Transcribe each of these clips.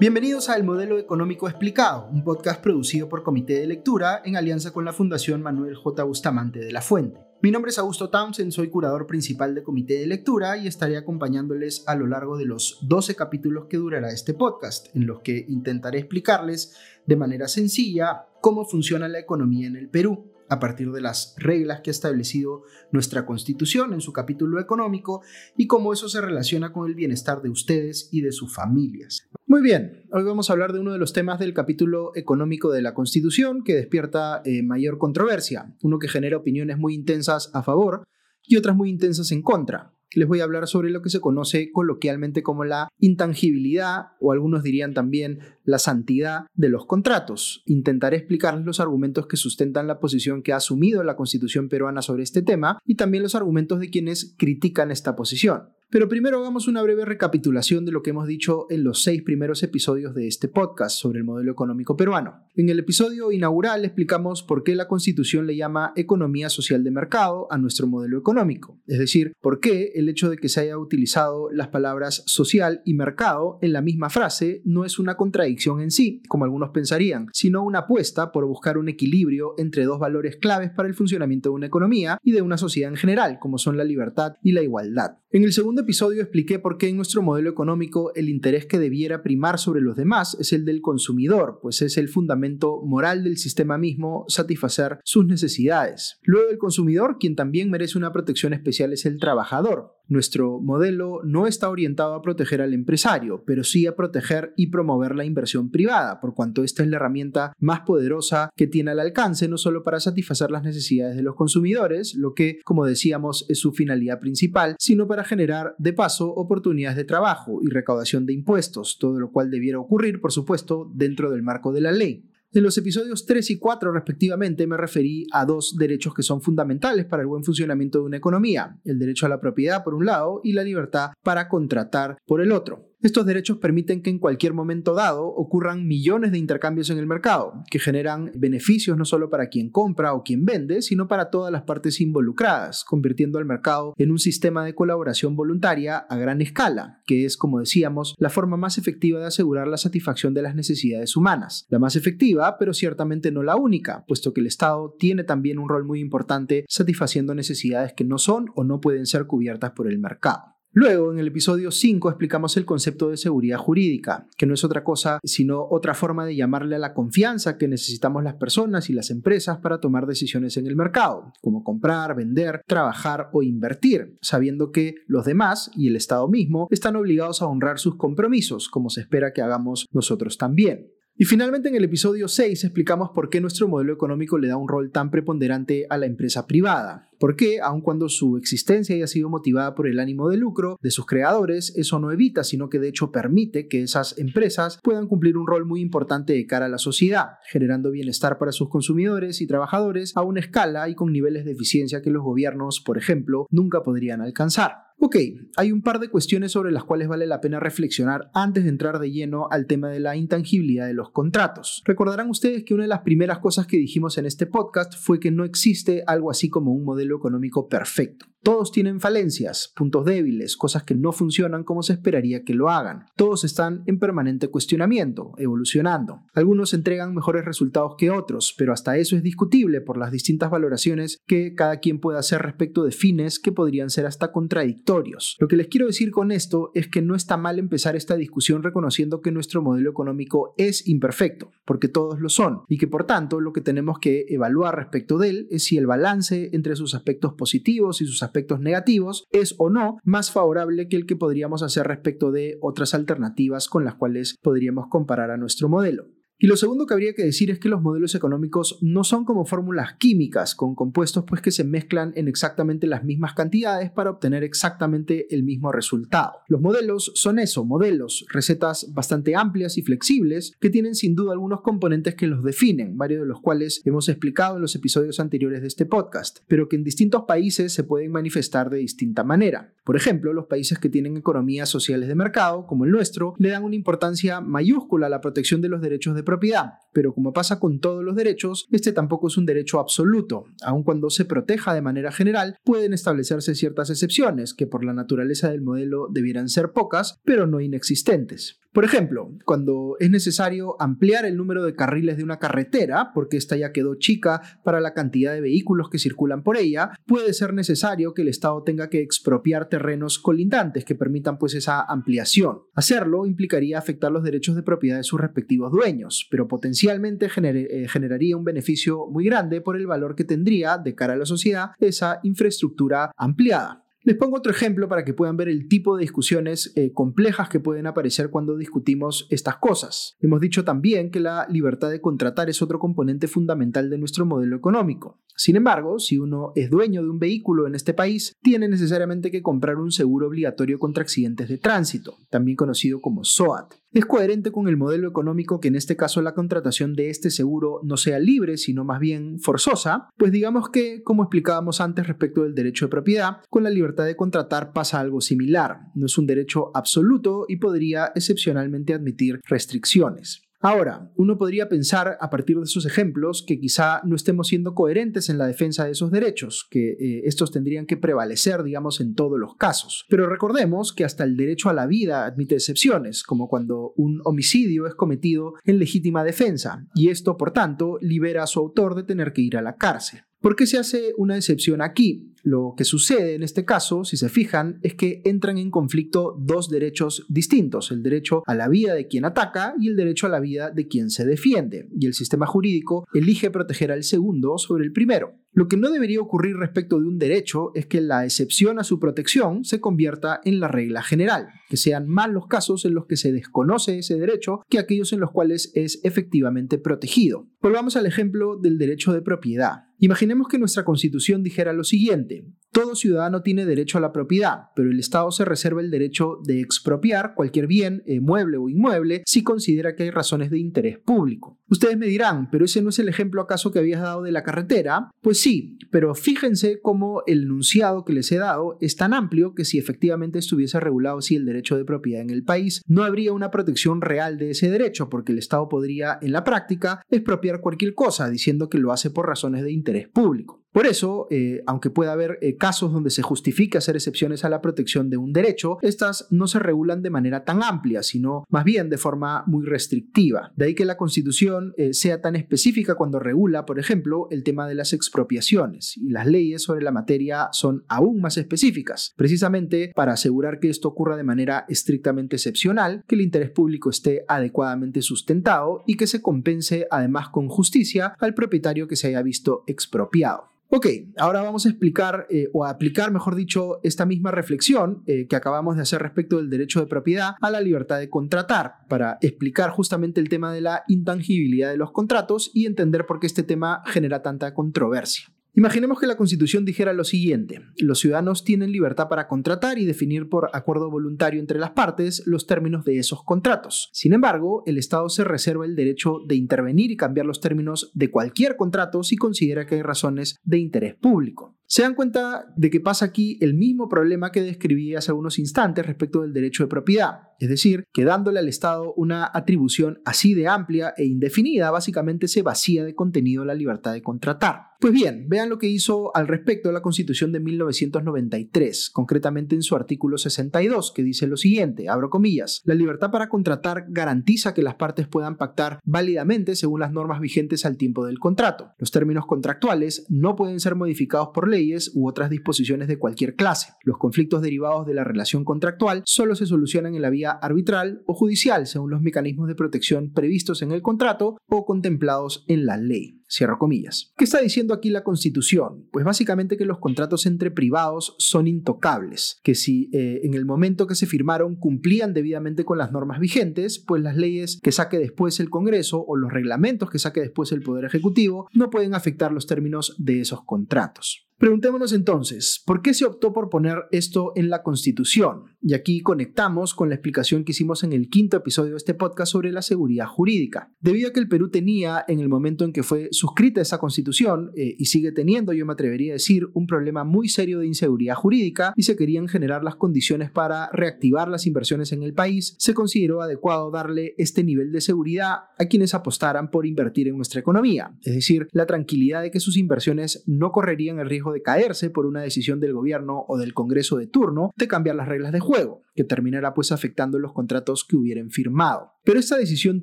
Bienvenidos a El Modelo Económico Explicado, un podcast producido por Comité de Lectura en alianza con la Fundación Manuel J. Bustamante de la Fuente. Mi nombre es Augusto Townsend, soy curador principal de Comité de Lectura y estaré acompañándoles a lo largo de los 12 capítulos que durará este podcast, en los que intentaré explicarles de manera sencilla cómo funciona la economía en el Perú a partir de las reglas que ha establecido nuestra Constitución en su capítulo económico y cómo eso se relaciona con el bienestar de ustedes y de sus familias. Muy bien, hoy vamos a hablar de uno de los temas del capítulo económico de la Constitución que despierta eh, mayor controversia, uno que genera opiniones muy intensas a favor y otras muy intensas en contra les voy a hablar sobre lo que se conoce coloquialmente como la intangibilidad o algunos dirían también la santidad de los contratos. Intentaré explicarles los argumentos que sustentan la posición que ha asumido la Constitución peruana sobre este tema y también los argumentos de quienes critican esta posición. Pero primero hagamos una breve recapitulación de lo que hemos dicho en los seis primeros episodios de este podcast sobre el modelo económico peruano. En el episodio inaugural explicamos por qué la Constitución le llama economía social de mercado a nuestro modelo económico, es decir, por qué el hecho de que se haya utilizado las palabras social y mercado en la misma frase no es una contradicción en sí, como algunos pensarían, sino una apuesta por buscar un equilibrio entre dos valores claves para el funcionamiento de una economía y de una sociedad en general, como son la libertad y la igualdad. En el segundo episodio expliqué por qué en nuestro modelo económico el interés que debiera primar sobre los demás es el del consumidor, pues es el fundamento moral del sistema mismo satisfacer sus necesidades. Luego el consumidor, quien también merece una protección especial, es el trabajador, nuestro modelo no está orientado a proteger al empresario, pero sí a proteger y promover la inversión privada, por cuanto esta es la herramienta más poderosa que tiene al alcance, no solo para satisfacer las necesidades de los consumidores, lo que, como decíamos, es su finalidad principal, sino para generar, de paso, oportunidades de trabajo y recaudación de impuestos, todo lo cual debiera ocurrir, por supuesto, dentro del marco de la ley. En los episodios 3 y 4 respectivamente me referí a dos derechos que son fundamentales para el buen funcionamiento de una economía, el derecho a la propiedad por un lado y la libertad para contratar por el otro. Estos derechos permiten que en cualquier momento dado ocurran millones de intercambios en el mercado, que generan beneficios no solo para quien compra o quien vende, sino para todas las partes involucradas, convirtiendo al mercado en un sistema de colaboración voluntaria a gran escala, que es, como decíamos, la forma más efectiva de asegurar la satisfacción de las necesidades humanas. La más efectiva, pero ciertamente no la única, puesto que el Estado tiene también un rol muy importante satisfaciendo necesidades que no son o no pueden ser cubiertas por el mercado. Luego, en el episodio 5, explicamos el concepto de seguridad jurídica, que no es otra cosa sino otra forma de llamarle a la confianza que necesitamos las personas y las empresas para tomar decisiones en el mercado, como comprar, vender, trabajar o invertir, sabiendo que los demás y el Estado mismo están obligados a honrar sus compromisos, como se espera que hagamos nosotros también. Y finalmente en el episodio 6 explicamos por qué nuestro modelo económico le da un rol tan preponderante a la empresa privada. Por qué, aun cuando su existencia haya sido motivada por el ánimo de lucro de sus creadores, eso no evita, sino que de hecho permite que esas empresas puedan cumplir un rol muy importante de cara a la sociedad, generando bienestar para sus consumidores y trabajadores a una escala y con niveles de eficiencia que los gobiernos, por ejemplo, nunca podrían alcanzar. Ok, hay un par de cuestiones sobre las cuales vale la pena reflexionar antes de entrar de lleno al tema de la intangibilidad de los contratos. Recordarán ustedes que una de las primeras cosas que dijimos en este podcast fue que no existe algo así como un modelo económico perfecto. Todos tienen falencias, puntos débiles, cosas que no funcionan como se esperaría que lo hagan. Todos están en permanente cuestionamiento, evolucionando. Algunos entregan mejores resultados que otros, pero hasta eso es discutible por las distintas valoraciones que cada quien puede hacer respecto de fines que podrían ser hasta contradictorios. Lo que les quiero decir con esto es que no está mal empezar esta discusión reconociendo que nuestro modelo económico es imperfecto, porque todos lo son, y que por tanto lo que tenemos que evaluar respecto de él es si el balance entre sus aspectos positivos y sus aspectos negativos es o no más favorable que el que podríamos hacer respecto de otras alternativas con las cuales podríamos comparar a nuestro modelo. Y lo segundo que habría que decir es que los modelos económicos no son como fórmulas químicas con compuestos pues que se mezclan en exactamente las mismas cantidades para obtener exactamente el mismo resultado. Los modelos son eso, modelos, recetas bastante amplias y flexibles que tienen sin duda algunos componentes que los definen, varios de los cuales hemos explicado en los episodios anteriores de este podcast, pero que en distintos países se pueden manifestar de distinta manera. Por ejemplo, los países que tienen economías sociales de mercado, como el nuestro, le dan una importancia mayúscula a la protección de los derechos de propiedad, pero como pasa con todos los derechos, este tampoco es un derecho absoluto. Aun cuando se proteja de manera general, pueden establecerse ciertas excepciones, que por la naturaleza del modelo debieran ser pocas, pero no inexistentes. Por ejemplo, cuando es necesario ampliar el número de carriles de una carretera, porque esta ya quedó chica para la cantidad de vehículos que circulan por ella, puede ser necesario que el Estado tenga que expropiar terrenos colindantes que permitan pues esa ampliación. Hacerlo implicaría afectar los derechos de propiedad de sus respectivos dueños, pero potencialmente eh, generaría un beneficio muy grande por el valor que tendría de cara a la sociedad esa infraestructura ampliada. Les pongo otro ejemplo para que puedan ver el tipo de discusiones eh, complejas que pueden aparecer cuando discutimos estas cosas. Hemos dicho también que la libertad de contratar es otro componente fundamental de nuestro modelo económico. Sin embargo, si uno es dueño de un vehículo en este país, tiene necesariamente que comprar un seguro obligatorio contra accidentes de tránsito, también conocido como SOAT. Es coherente con el modelo económico que en este caso la contratación de este seguro no sea libre, sino más bien forzosa, pues digamos que, como explicábamos antes respecto del derecho de propiedad, con la libertad de contratar pasa algo similar. No es un derecho absoluto y podría excepcionalmente admitir restricciones. Ahora, uno podría pensar a partir de esos ejemplos que quizá no estemos siendo coherentes en la defensa de esos derechos, que eh, estos tendrían que prevalecer, digamos, en todos los casos. Pero recordemos que hasta el derecho a la vida admite excepciones, como cuando un homicidio es cometido en legítima defensa, y esto, por tanto, libera a su autor de tener que ir a la cárcel. ¿Por qué se hace una excepción aquí? Lo que sucede en este caso, si se fijan, es que entran en conflicto dos derechos distintos, el derecho a la vida de quien ataca y el derecho a la vida de quien se defiende, y el sistema jurídico elige proteger al segundo sobre el primero. Lo que no debería ocurrir respecto de un derecho es que la excepción a su protección se convierta en la regla general, que sean más los casos en los que se desconoce ese derecho que aquellos en los cuales es efectivamente protegido. Volvamos al ejemplo del derecho de propiedad. Imaginemos que nuestra constitución dijera lo siguiente, todo ciudadano tiene derecho a la propiedad, pero el Estado se reserva el derecho de expropiar cualquier bien, eh, mueble o inmueble, si considera que hay razones de interés público. Ustedes me dirán, ¿pero ese no es el ejemplo acaso que habías dado de la carretera? Pues sí, pero fíjense cómo el enunciado que les he dado es tan amplio que si efectivamente estuviese regulado así el derecho de propiedad en el país, no habría una protección real de ese derecho, porque el Estado podría, en la práctica, expropiar cualquier cosa, diciendo que lo hace por razones de interés público. Por eso, eh, aunque pueda haber eh, casos donde se justifique hacer excepciones a la protección de un derecho, estas no se regulan de manera tan amplia, sino más bien de forma muy restrictiva. De ahí que la Constitución eh, sea tan específica cuando regula, por ejemplo, el tema de las expropiaciones, y las leyes sobre la materia son aún más específicas, precisamente para asegurar que esto ocurra de manera estrictamente excepcional, que el interés público esté adecuadamente sustentado y que se compense además con justicia al propietario que se haya visto expropiado. Ok, ahora vamos a explicar eh, o a aplicar, mejor dicho, esta misma reflexión eh, que acabamos de hacer respecto del derecho de propiedad a la libertad de contratar, para explicar justamente el tema de la intangibilidad de los contratos y entender por qué este tema genera tanta controversia. Imaginemos que la Constitución dijera lo siguiente, los ciudadanos tienen libertad para contratar y definir por acuerdo voluntario entre las partes los términos de esos contratos. Sin embargo, el Estado se reserva el derecho de intervenir y cambiar los términos de cualquier contrato si considera que hay razones de interés público. Se dan cuenta de que pasa aquí el mismo problema que describí hace unos instantes respecto del derecho de propiedad, es decir, que dándole al Estado una atribución así de amplia e indefinida, básicamente se vacía de contenido la libertad de contratar. Pues bien, vean lo que hizo al respecto la Constitución de 1993, concretamente en su artículo 62, que dice lo siguiente, abro comillas, la libertad para contratar garantiza que las partes puedan pactar válidamente según las normas vigentes al tiempo del contrato. Los términos contractuales no pueden ser modificados por leyes u otras disposiciones de cualquier clase. Los conflictos derivados de la relación contractual solo se solucionan en la vía arbitral o judicial según los mecanismos de protección previstos en el contrato o contemplados en la ley. Cierro comillas. ¿Qué está diciendo aquí la Constitución? Pues básicamente que los contratos entre privados son intocables, que si eh, en el momento que se firmaron cumplían debidamente con las normas vigentes, pues las leyes que saque después el Congreso o los reglamentos que saque después el Poder Ejecutivo no pueden afectar los términos de esos contratos. Preguntémonos entonces, ¿por qué se optó por poner esto en la Constitución? Y aquí conectamos con la explicación que hicimos en el quinto episodio de este podcast sobre la seguridad jurídica. Debido a que el Perú tenía, en el momento en que fue suscrita esa Constitución, eh, y sigue teniendo, yo me atrevería a decir, un problema muy serio de inseguridad jurídica, y se querían generar las condiciones para reactivar las inversiones en el país, se consideró adecuado darle este nivel de seguridad a quienes apostaran por invertir en nuestra economía, es decir, la tranquilidad de que sus inversiones no correrían el riesgo de caerse por una decisión del gobierno o del Congreso de turno de cambiar las reglas de juego, que terminará pues afectando los contratos que hubieran firmado. Pero esta decisión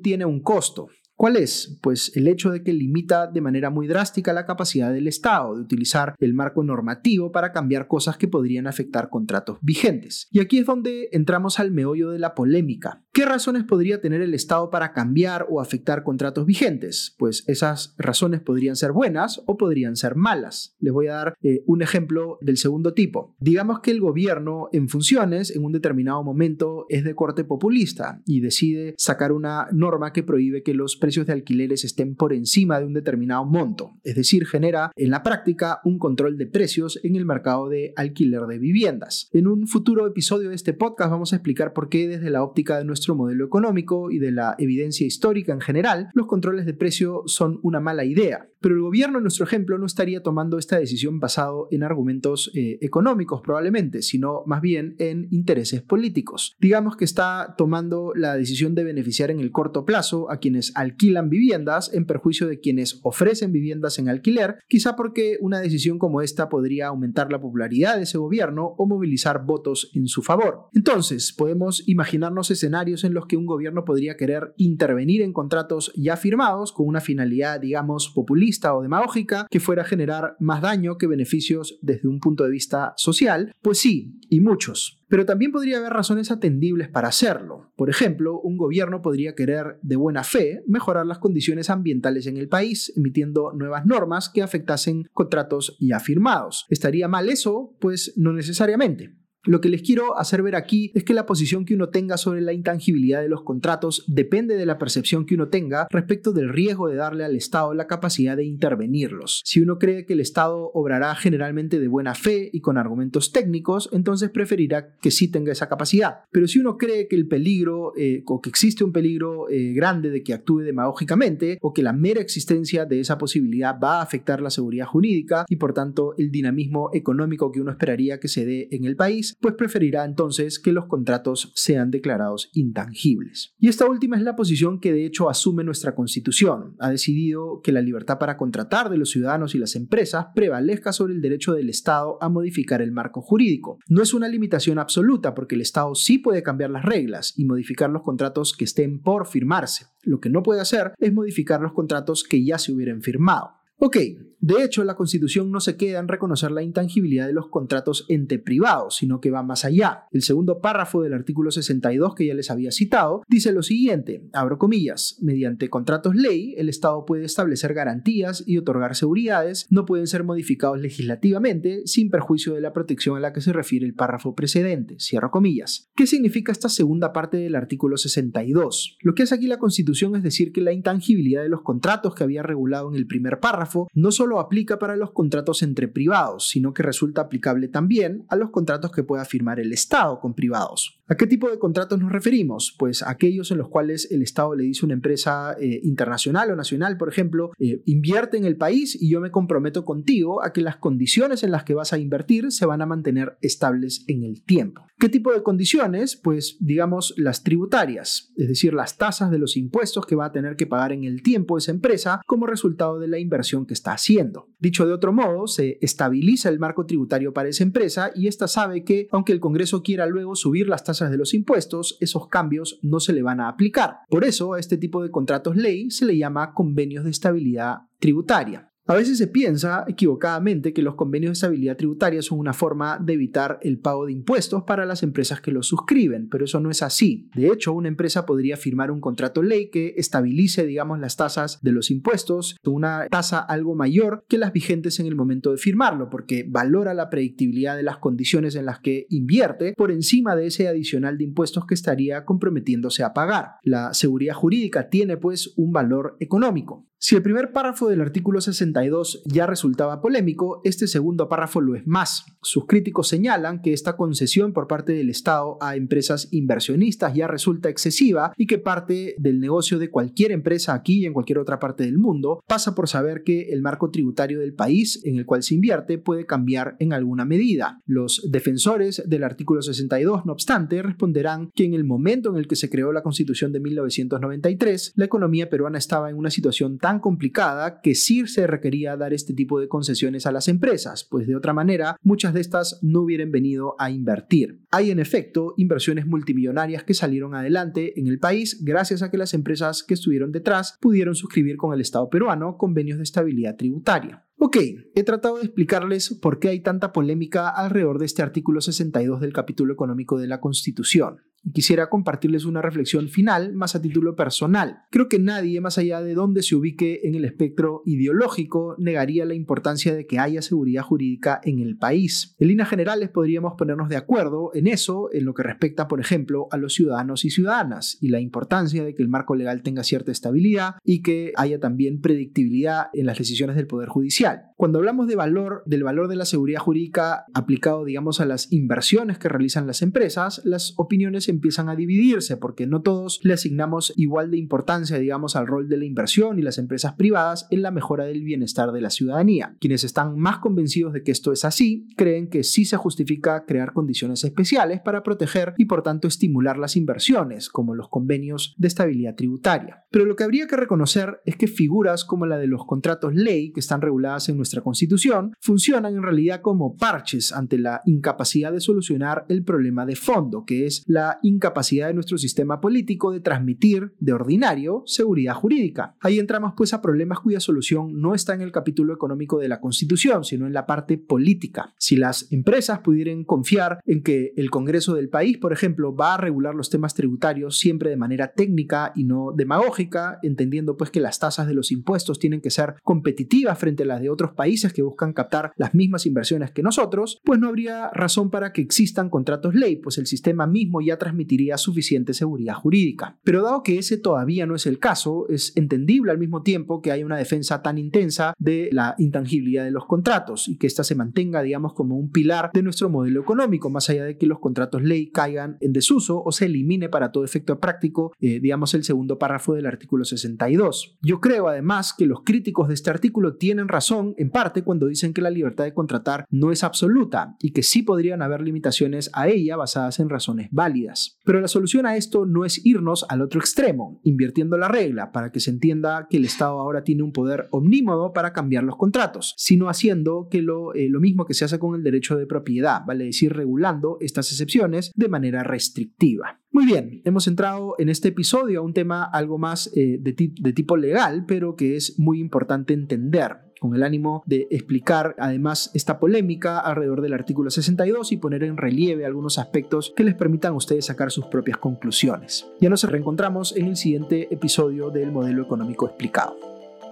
tiene un costo, ¿Cuál es? Pues el hecho de que limita de manera muy drástica la capacidad del Estado de utilizar el marco normativo para cambiar cosas que podrían afectar contratos vigentes. Y aquí es donde entramos al meollo de la polémica. ¿Qué razones podría tener el Estado para cambiar o afectar contratos vigentes? Pues esas razones podrían ser buenas o podrían ser malas. Les voy a dar eh, un ejemplo del segundo tipo. Digamos que el gobierno en funciones en un determinado momento es de corte populista y decide sacar una norma que prohíbe que los precios de alquileres estén por encima de un determinado monto, es decir, genera en la práctica un control de precios en el mercado de alquiler de viviendas. En un futuro episodio de este podcast vamos a explicar por qué desde la óptica de nuestro modelo económico y de la evidencia histórica en general, los controles de precio son una mala idea. Pero el gobierno, en nuestro ejemplo, no estaría tomando esta decisión basado en argumentos eh, económicos probablemente, sino más bien en intereses políticos. Digamos que está tomando la decisión de beneficiar en el corto plazo a quienes alquilan alquilan viviendas en perjuicio de quienes ofrecen viviendas en alquiler, quizá porque una decisión como esta podría aumentar la popularidad de ese gobierno o movilizar votos en su favor. Entonces, podemos imaginarnos escenarios en los que un gobierno podría querer intervenir en contratos ya firmados con una finalidad, digamos, populista o demagógica que fuera a generar más daño que beneficios desde un punto de vista social. Pues sí, y muchos. Pero también podría haber razones atendibles para hacerlo. Por ejemplo, un gobierno podría querer de buena fe mejorar las condiciones ambientales en el país, emitiendo nuevas normas que afectasen contratos ya firmados. ¿Estaría mal eso? Pues no necesariamente. Lo que les quiero hacer ver aquí es que la posición que uno tenga sobre la intangibilidad de los contratos depende de la percepción que uno tenga respecto del riesgo de darle al Estado la capacidad de intervenirlos. Si uno cree que el Estado obrará generalmente de buena fe y con argumentos técnicos, entonces preferirá que sí tenga esa capacidad. Pero si uno cree que el peligro eh, o que existe un peligro eh, grande de que actúe demagógicamente o que la mera existencia de esa posibilidad va a afectar la seguridad jurídica y por tanto el dinamismo económico que uno esperaría que se dé en el país, pues preferirá entonces que los contratos sean declarados intangibles. Y esta última es la posición que de hecho asume nuestra Constitución. Ha decidido que la libertad para contratar de los ciudadanos y las empresas prevalezca sobre el derecho del Estado a modificar el marco jurídico. No es una limitación absoluta porque el Estado sí puede cambiar las reglas y modificar los contratos que estén por firmarse. Lo que no puede hacer es modificar los contratos que ya se hubieran firmado. Ok, de hecho, la Constitución no se queda en reconocer la intangibilidad de los contratos entre privados, sino que va más allá. El segundo párrafo del artículo 62 que ya les había citado dice lo siguiente, abro comillas, mediante contratos ley, el Estado puede establecer garantías y otorgar seguridades, no pueden ser modificados legislativamente sin perjuicio de la protección a la que se refiere el párrafo precedente, comillas. ¿Qué significa esta segunda parte del artículo 62? Lo que hace aquí la Constitución es decir que la intangibilidad de los contratos que había regulado en el primer párrafo no solo solo aplica para los contratos entre privados, sino que resulta aplicable también a los contratos que pueda firmar el Estado con privados. ¿A qué tipo de contratos nos referimos? Pues aquellos en los cuales el Estado le dice a una empresa eh, internacional o nacional, por ejemplo, eh, invierte en el país y yo me comprometo contigo a que las condiciones en las que vas a invertir se van a mantener estables en el tiempo. ¿Qué tipo de condiciones? Pues digamos las tributarias, es decir, las tasas de los impuestos que va a tener que pagar en el tiempo esa empresa como resultado de la inversión que está haciendo. Dicho de otro modo, se estabiliza el marco tributario para esa empresa y ésta sabe que, aunque el Congreso quiera luego subir las tasas de los impuestos, esos cambios no se le van a aplicar. Por eso, a este tipo de contratos ley se le llama convenios de estabilidad tributaria. A veces se piensa equivocadamente que los convenios de estabilidad tributaria son una forma de evitar el pago de impuestos para las empresas que los suscriben, pero eso no es así. De hecho, una empresa podría firmar un contrato ley que estabilice, digamos, las tasas de los impuestos, una tasa algo mayor que las vigentes en el momento de firmarlo, porque valora la predictibilidad de las condiciones en las que invierte por encima de ese adicional de impuestos que estaría comprometiéndose a pagar. La seguridad jurídica tiene pues un valor económico. Si el primer párrafo del artículo 62 ya resultaba polémico, este segundo párrafo lo es más. Sus críticos señalan que esta concesión por parte del Estado a empresas inversionistas ya resulta excesiva y que parte del negocio de cualquier empresa aquí y en cualquier otra parte del mundo pasa por saber que el marco tributario del país en el cual se invierte puede cambiar en alguna medida. Los defensores del artículo 62, no obstante, responderán que en el momento en el que se creó la Constitución de 1993, la economía peruana estaba en una situación tan complicada que sí se requería dar este tipo de concesiones a las empresas, pues de otra manera muchas de estas no hubieran venido a invertir. Hay en efecto inversiones multimillonarias que salieron adelante en el país gracias a que las empresas que estuvieron detrás pudieron suscribir con el Estado peruano convenios de estabilidad tributaria. Ok, he tratado de explicarles por qué hay tanta polémica alrededor de este artículo 62 del capítulo económico de la Constitución quisiera compartirles una reflexión final más a título personal. Creo que nadie, más allá de donde se ubique en el espectro ideológico, negaría la importancia de que haya seguridad jurídica en el país. En líneas generales podríamos ponernos de acuerdo en eso, en lo que respecta, por ejemplo, a los ciudadanos y ciudadanas, y la importancia de que el marco legal tenga cierta estabilidad y que haya también predictibilidad en las decisiones del Poder Judicial. Cuando hablamos de valor, del valor de la seguridad jurídica aplicado, digamos, a las inversiones que realizan las empresas, las opiniones empiezan a dividirse porque no todos le asignamos igual de importancia, digamos, al rol de la inversión y las empresas privadas en la mejora del bienestar de la ciudadanía. Quienes están más convencidos de que esto es así, creen que sí se justifica crear condiciones especiales para proteger y por tanto estimular las inversiones, como los convenios de estabilidad tributaria. Pero lo que habría que reconocer es que figuras como la de los contratos ley, que están reguladas en Constitución, funcionan en realidad como parches ante la incapacidad de solucionar el problema de fondo, que es la incapacidad de nuestro sistema político de transmitir de ordinario seguridad jurídica. Ahí entramos pues a problemas cuya solución no está en el capítulo económico de la Constitución, sino en la parte política. Si las empresas pudieran confiar en que el Congreso del país, por ejemplo, va a regular los temas tributarios siempre de manera técnica y no demagógica, entendiendo pues que las tasas de los impuestos tienen que ser competitivas frente a las de otros países que buscan captar las mismas inversiones que nosotros, pues no habría razón para que existan contratos ley, pues el sistema mismo ya transmite permitiría suficiente seguridad jurídica. Pero dado que ese todavía no es el caso, es entendible al mismo tiempo que hay una defensa tan intensa de la intangibilidad de los contratos y que ésta se mantenga, digamos, como un pilar de nuestro modelo económico, más allá de que los contratos ley caigan en desuso o se elimine para todo efecto práctico, eh, digamos, el segundo párrafo del artículo 62. Yo creo además que los críticos de este artículo tienen razón en parte cuando dicen que la libertad de contratar no es absoluta y que sí podrían haber limitaciones a ella basadas en razones válidas. Pero la solución a esto no es irnos al otro extremo, invirtiendo la regla para que se entienda que el Estado ahora tiene un poder omnímodo para cambiar los contratos, sino haciendo que lo, eh, mismo que se hace con el derecho de propiedad, vale decir, regulando estas excepciones de manera restrictiva. Muy bien, hemos entrado en este episodio a un tema algo más eh, de tipo legal, pero que es muy importante entender con el ánimo de explicar además esta polémica alrededor del artículo 62 y poner en relieve algunos aspectos que les permitan a ustedes sacar sus propias conclusiones. Ya nos reencontramos en el siguiente episodio del modelo económico explicado.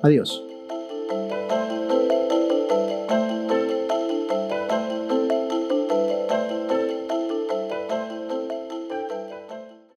Adiós.